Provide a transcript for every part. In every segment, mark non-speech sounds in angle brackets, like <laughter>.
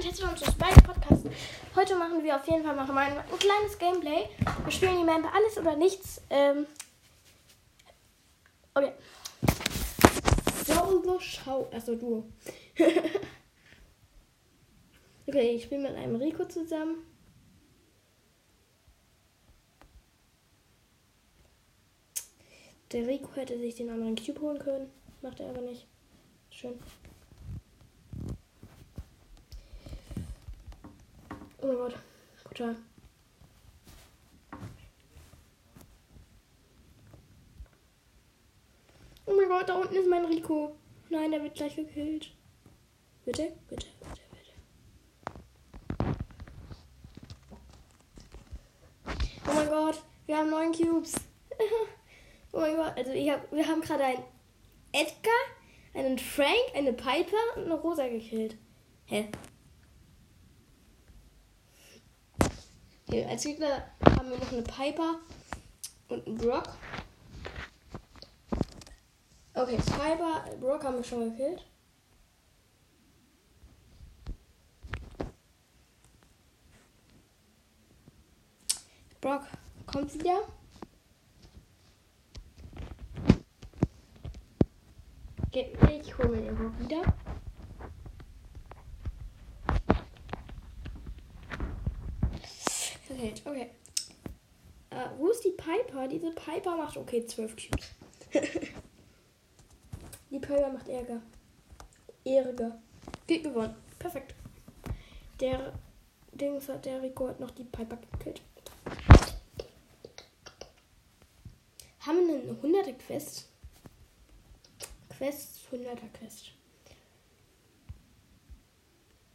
und herzlich willkommen zu Spike Podcast. Heute machen wir auf jeden Fall mal ein, ein kleines Gameplay. Wir spielen die Map Alles oder Nichts. Ähm, okay. So, schau. Achso, du. <laughs> okay, ich spiele mit einem Rico zusammen. Der Rico hätte sich den anderen Cube holen können. Macht er aber nicht. Schön. Oh mein Gott. Brutal. Oh mein Gott, da unten ist mein Rico. Nein, der wird gleich gekillt. Bitte, bitte, bitte, bitte. Oh mein Gott, wir haben neun Cubes. <laughs> oh mein Gott, also hab, wir haben gerade einen Edgar, einen Frank, eine Piper und eine Rosa gekillt. Hä? Okay, als Gegner haben wir noch eine Piper und einen Brock. Okay, Piper, Brock haben wir schon gekillt. Brock kommt wieder. Ich hole mir den Brock wieder. Held. Okay. Äh, wo ist die Piper? Diese Piper macht okay 12 Cubes. <laughs> die Piper macht Ärger. Ärger. Geht gewonnen. Perfekt. Der Dings hat der Rico hat noch die Piper gekillt. Haben wir eine 100er Quest? Quest 100er Quest.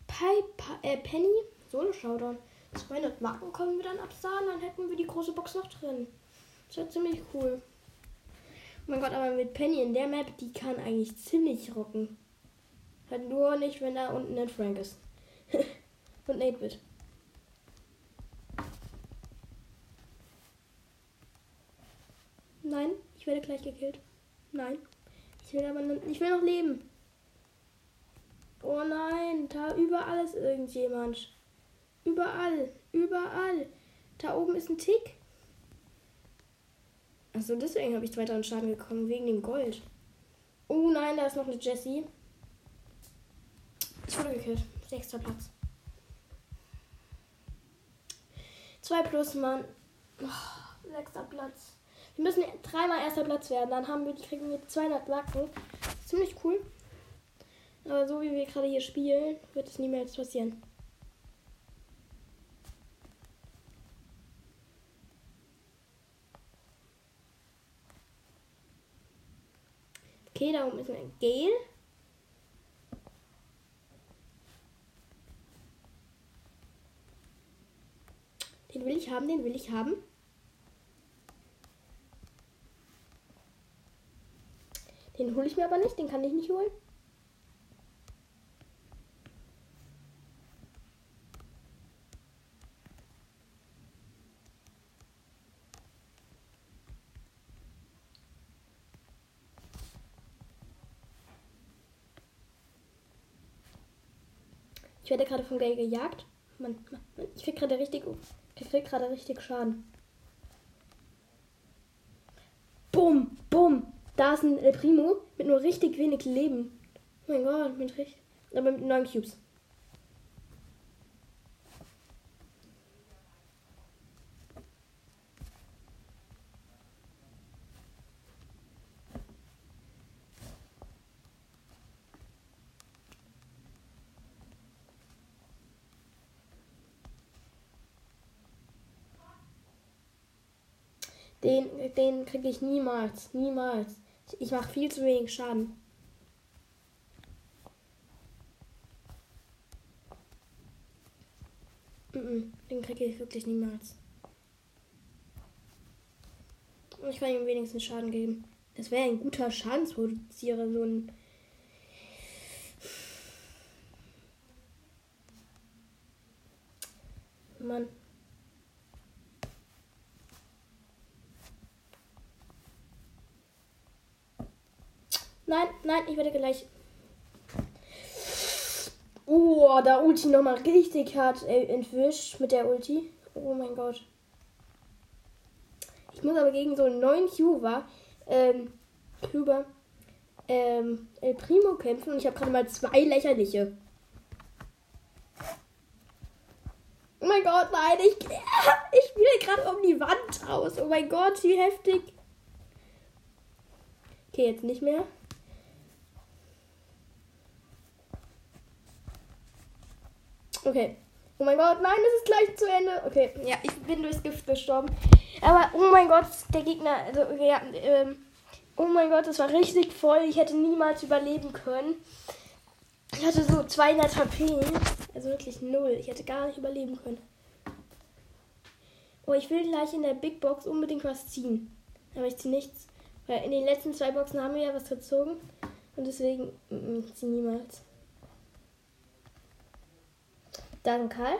Piper, äh, Penny, Solo Showdown. 200 Marken können wir dann absahen, dann hätten wir die große Box noch drin. Das wäre ziemlich cool. Oh mein Gott, aber mit Penny in der Map, die kann eigentlich ziemlich rocken. Halt nur nicht, wenn da unten ein Frank ist. <laughs> Und 8-Bit. Nein, ich werde gleich gekillt. Nein. Ich will aber noch, ich will noch leben. Oh nein, da überall ist irgendjemand. Überall. Überall. Da oben ist ein Tick. Achso, deswegen habe ich 2000 Schaden gekommen. Wegen dem Gold. Oh nein, da ist noch eine Jessie. Ich wurde gekillt. Sechster Platz. Zwei plus, Mann. Oh, sechster Platz. Wir müssen dreimal erster Platz werden. Dann haben wir, kriegen wir 200 Lacken. Ziemlich cool. Aber so wie wir gerade hier spielen, wird es niemals passieren. Okay, da oben ist ein Gel. Den will ich haben, den will ich haben. Den hole ich mir aber nicht, den kann ich nicht holen. Ich werde gerade vom Gale gejagt. Man, man, ich krieg gerade richtig, ich krieg gerade richtig Schaden. Bumm, bumm. Da ist ein El Primo mit nur richtig wenig Leben. Oh mein Gott, mit richtig, aber mit neun Cubes. Den, den kriege ich niemals. Niemals. Ich mache viel zu wenig Schaden. Den kriege ich wirklich niemals. Ich kann ihm wenigstens Schaden geben. Das wäre ein guter Schadensproduzierer, so ein. Mann. Nein, nein, ich werde gleich. Oh, da Ulti nochmal richtig hart äh, entwischt mit der Ulti. Oh mein Gott. Ich muss aber gegen so einen neuen Cuba, ähm, Cuba, ähm, El Primo kämpfen und ich habe gerade mal zwei lächerliche. Oh mein Gott, nein, ich, <laughs> ich spiele gerade um die Wand aus. Oh mein Gott, wie heftig. Okay, jetzt nicht mehr. Okay. Oh mein Gott, nein, es ist gleich zu Ende. Okay, ja, ich bin durchs Gift gestorben. Aber oh mein Gott, der Gegner, also ja, ähm, oh mein Gott, das war richtig voll. Ich hätte niemals überleben können. Ich hatte so 200 HP, also wirklich null. Ich hätte gar nicht überleben können. Oh, ich will gleich in der Big Box unbedingt was ziehen. Aber ich ziehe nichts. Weil in den letzten zwei Boxen haben wir ja was gezogen. Und deswegen, mm, ich ziehe niemals. Dann Karl,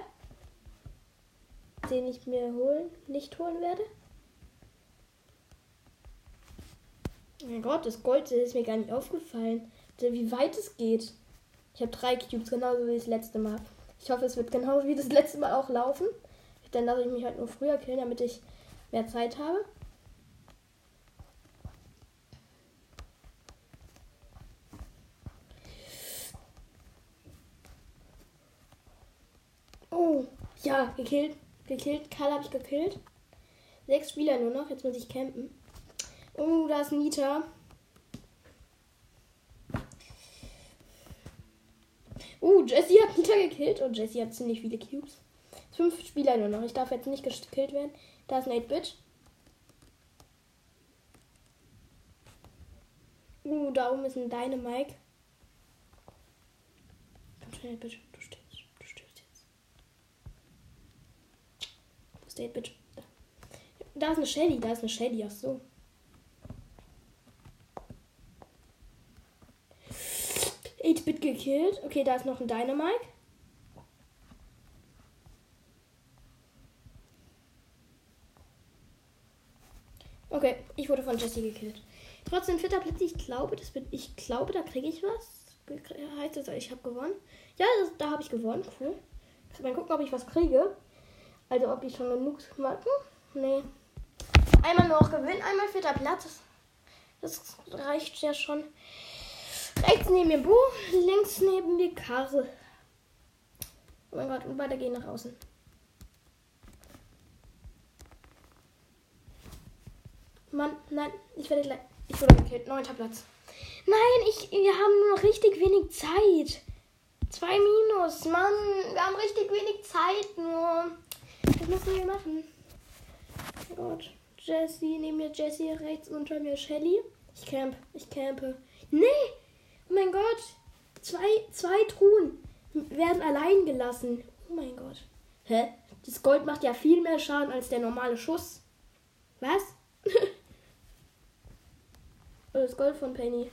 den ich mir holen, nicht holen werde. Mein Gott, das Gold ist mir gar nicht aufgefallen, wie weit es geht. Ich habe drei Cubes, genauso wie das letzte Mal. Ich hoffe, es wird genauso wie das letzte Mal auch laufen. Dann lasse ich mich halt nur früher killen, damit ich mehr Zeit habe. Oh, ja, gekillt. Gekillt. Karl habe ich gekillt. Sechs Spieler nur noch. Jetzt muss ich campen. Oh, da ist Nita. Uh, Jesse hat Nita gekillt und Jesse hat ziemlich viele Cubes. Fünf Spieler nur noch. Ich darf jetzt nicht gekillt werden. Da ist ein 8-Bit. Uh, da oben ist ein Dynamike. Komm schnell, bitte. Du stirbst. Du stirbst jetzt. Der 8-Bit? Da. ist eine Shelly. Da ist eine Shelly. Ach so. Bit gekillt. Okay, da ist noch ein Dynamike. Okay, ich wurde von Jesse gekillt. Trotzdem vierter Platz. Ich glaube, das bin, ich glaube, da kriege ich was. Heißt das, ich habe gewonnen? Ja, das, da habe ich gewonnen. Cool. Mal gucken, ob ich was kriege. Also, ob ich schon genug Marken. Nee. Einmal noch gewinnen, einmal vierter Platz. Das reicht ja schon. Rechts neben mir Bo, links neben mir Karre. Oh mein Gott, und beide gehen nach außen. Mann, nein, ich werde gleich. Ich wurde gekillt. Neunter Platz. Nein, ich, wir haben nur noch richtig wenig Zeit. Zwei Minus. Mann, wir haben richtig wenig Zeit nur. Was müssen wir machen? Oh Gott. Jesse, neben mir Jesse, rechts unter mir Shelly. Ich camp, ich campe. Nee! Oh mein Gott! Zwei, zwei Truhen werden allein gelassen. Oh mein Gott. Hä? Das Gold macht ja viel mehr Schaden als der normale Schuss. Was? <laughs> Oh, das Gold von Penny.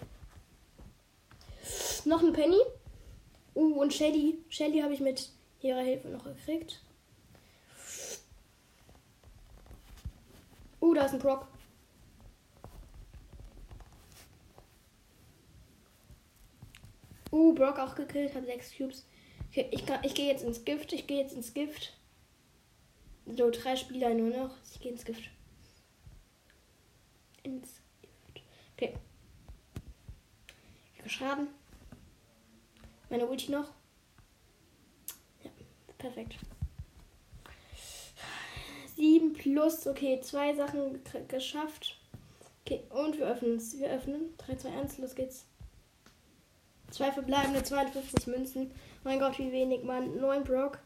Noch ein Penny. Uh, und Shelly. Shelly habe ich mit ihrer Hilfe noch gekriegt. Uh, da ist ein Brock. Uh, Brock auch gekillt, hat sechs Cubes. Okay, ich, ich gehe jetzt ins Gift. Ich gehe jetzt ins Gift. So, drei Spieler nur noch. Ich gehe ins Gift. Ins Okay. Ich Schaden. Meine Ulti noch. Ja, perfekt. 7 plus, okay, zwei Sachen geschafft. Okay, und wir öffnen es. Wir öffnen. 3, 2, 1, los geht's. Zwei verbleibende 52 Münzen. Mein Gott, wie wenig, Mann. 9 Brock.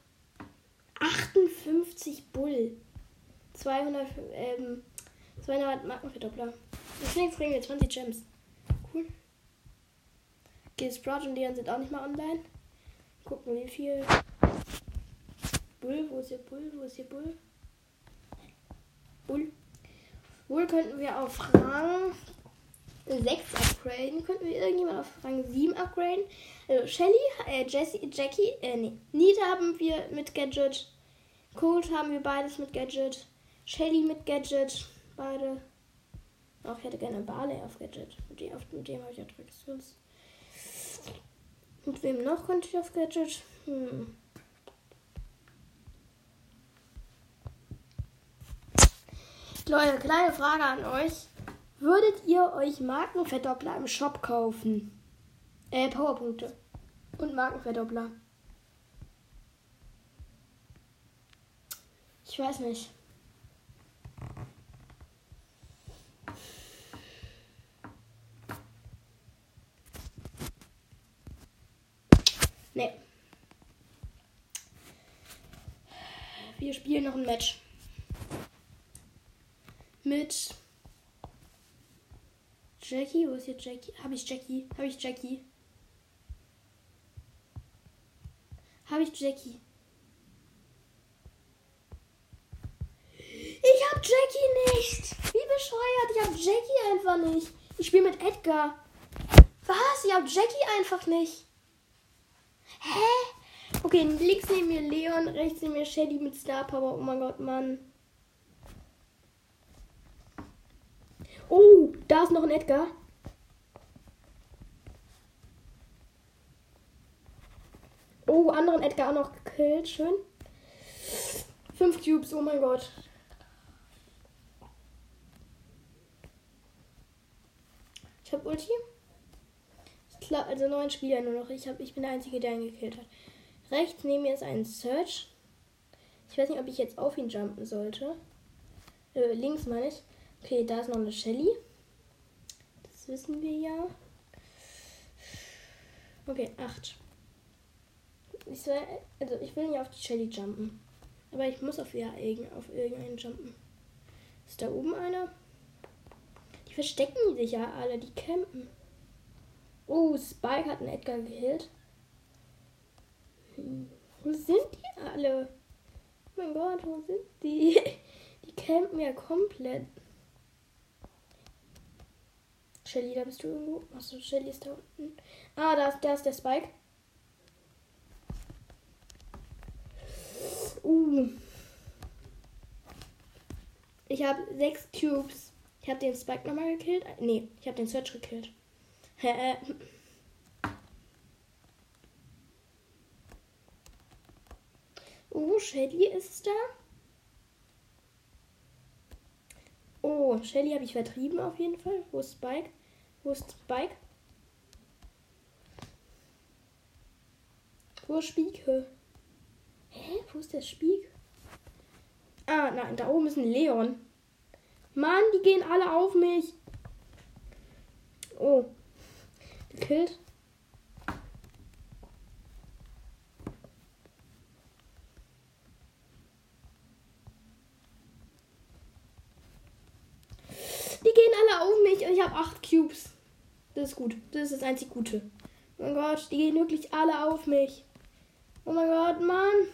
58 Bull. 200, ähm, 200 Markenverdoppler. Deswegen kriegen wir 20 Gems. Cool. Okay, Sprout und Leon sind auch nicht mal online. Gucken, wie viel. Bull, wo ist hier Bull? Wo ist hier Bull? Bull. Bull könnten wir auf Rang 6 upgraden. Könnten wir irgendjemand auf Rang 7 upgraden. Also Shelly, äh, Jessie, Jackie, äh, nee. Nita haben wir mit Gadget. Cold haben wir beides mit Gadget. Shelly mit Gadget. Beide. Auch ich hätte gerne Barley auf Gadget. Mit dem, mit dem habe ich Attraktions. Mit wem noch konnte ich auf Gadget? Hm. Leute, kleine Frage an euch. Würdet ihr euch Markenverdoppler im Shop kaufen? Äh, Powerpunkte. Und Markenverdoppler. Ich weiß nicht. Nee. Wir spielen noch ein Match. Mit Jackie. Wo ist jetzt Jackie? Habe ich Jackie? Habe ich Jackie? Habe ich Jackie? Ich habe Jackie nicht. Wie bescheuert. Ich habe Jackie einfach nicht. Ich spiele mit Edgar. Was? Ich habe Jackie einfach nicht. Hä? Okay, links neben mir Leon, rechts neben mir Shelly mit Star Power. Oh mein Gott, Mann. Oh, da ist noch ein Edgar. Oh, anderen Edgar auch noch gekillt. Schön. Fünf Cubes, oh mein Gott. Ich hab Ulti. Klar, also neun Spieler nur noch. Ich, hab, ich bin der Einzige, der ihn gekillt hat. Rechts neben mir ist ein Search. Ich weiß nicht, ob ich jetzt auf ihn jumpen sollte. Äh, links meine ich. Okay, da ist noch eine Shelly. Das wissen wir ja. Okay, 8. Ich soll, also ich will nicht auf die Shelly jumpen. Aber ich muss auf, ja, auf irgendeinen jumpen. Ist da oben einer? Die verstecken sich ja alle, die campen. Oh, Spike hat einen Edgar gehillt. Hm. Wo sind die alle? Oh mein Gott, wo sind die? <laughs> Die campen ja komplett. Shelly, da bist du irgendwo. Achso, Shelly ist da unten. Ah, da ist, da ist der Spike. Uh. Ich habe sechs Cubes. Ich habe den Spike nochmal gekillt. Nee, ich habe den Search gekillt. Oh, Shelly ist da. Oh, Shelly habe ich vertrieben auf jeden Fall. Wo ist Spike? Wo ist Spike? Wo ist Spieke? Hä? Wo ist der Spiek? Ah, nein, da oben ist ein Leon. Mann, die gehen alle auf mich. Oh. Gekillt. Die gehen alle auf mich und ich habe acht Cubes. Das ist gut. Das ist das einzig Gute. Oh mein Gott, die gehen wirklich alle auf mich. Oh mein Gott, Mann.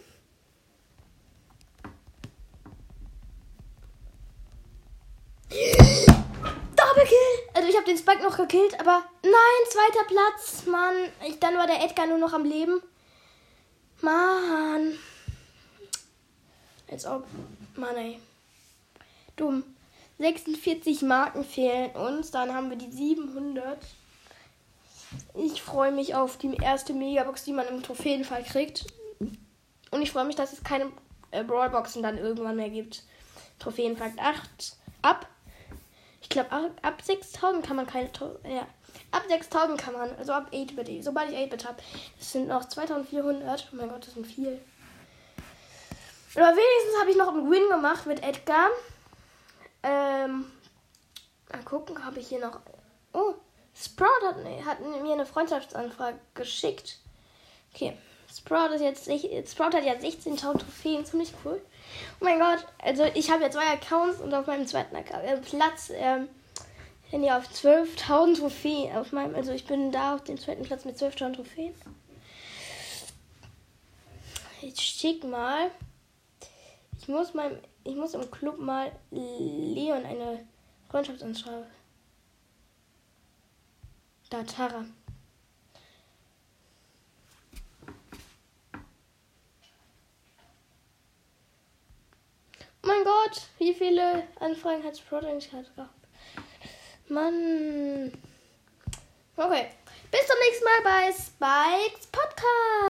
Doppelkill! Also ich habe den Spike noch gekillt, aber nein, zweiter Platz. Mann, ich, dann war der Edgar nur noch am Leben. Mann. Als ob. Mann, ey. Dumm. 46 Marken fehlen uns. Dann haben wir die 700. Ich freue mich auf die erste Megabox, die man im Trophäenfall kriegt. Und ich freue mich, dass es keine äh, Brawlboxen dann irgendwann mehr gibt. Trophäenfall 8 ab. Ich glaube, ab 6000 kann man keine. Ja. Ab 6000 kann man. Also ab 8-Bit. Sobald ich 8-Bit habe. Das sind noch 2400. Oh mein Gott, das sind viel. Aber wenigstens habe ich noch einen Win gemacht mit Edgar. Ähm, mal gucken, habe ich hier noch. Oh, Sprout hat, hat mir eine Freundschaftsanfrage geschickt. Okay, Sprout, ist jetzt, Sprout hat jetzt 16.000 Trophäen, ziemlich cool. Oh mein Gott, also ich habe ja zwei Accounts und auf meinem zweiten äh, Platz ähm, bin ich auf 12.000 Trophäen. Auf meinem, also ich bin da auf dem zweiten Platz mit 12.000 Trophäen. Ich schick mal. Ich muss meinem ich muss im Club mal Leon eine Freundschaftsanschreiben. Da, Tara. Oh mein Gott, wie viele Anfragen hat Sprout eigentlich gehabt? Mann. Okay. Bis zum nächsten Mal bei Spikes Podcast.